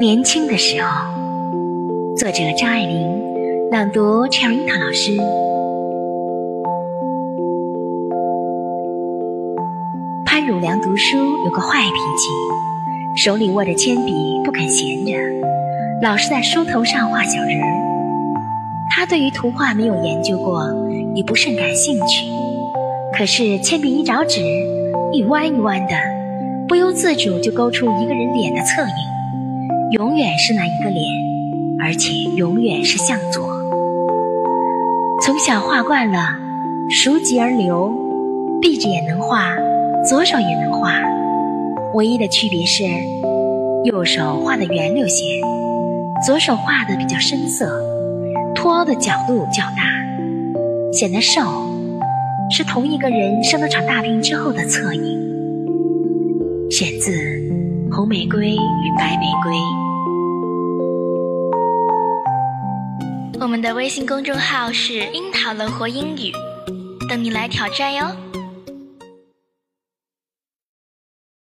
年轻的时候，作者张爱玲，朗读 Cherita 老师。潘汝良读书有个坏脾气，手里握着铅笔不肯闲着，老是在书头上画小人儿。他对于图画没有研究过，也不甚感兴趣。可是铅笔一着纸，一弯一弯的，不由自主就勾出一个人脸的侧影，永远是那一个脸，而且永远是向左。从小画惯了，熟极而流，闭着眼能画，左手也能画，唯一的区别是，右手画的圆溜些，左手画的比较深色。凸凹的角度较大，显得瘦，是同一个人生了场大病之后的侧影。选自《红玫瑰与白玫瑰》。我们的微信公众号是“樱桃乐活英语”，等你来挑战哟。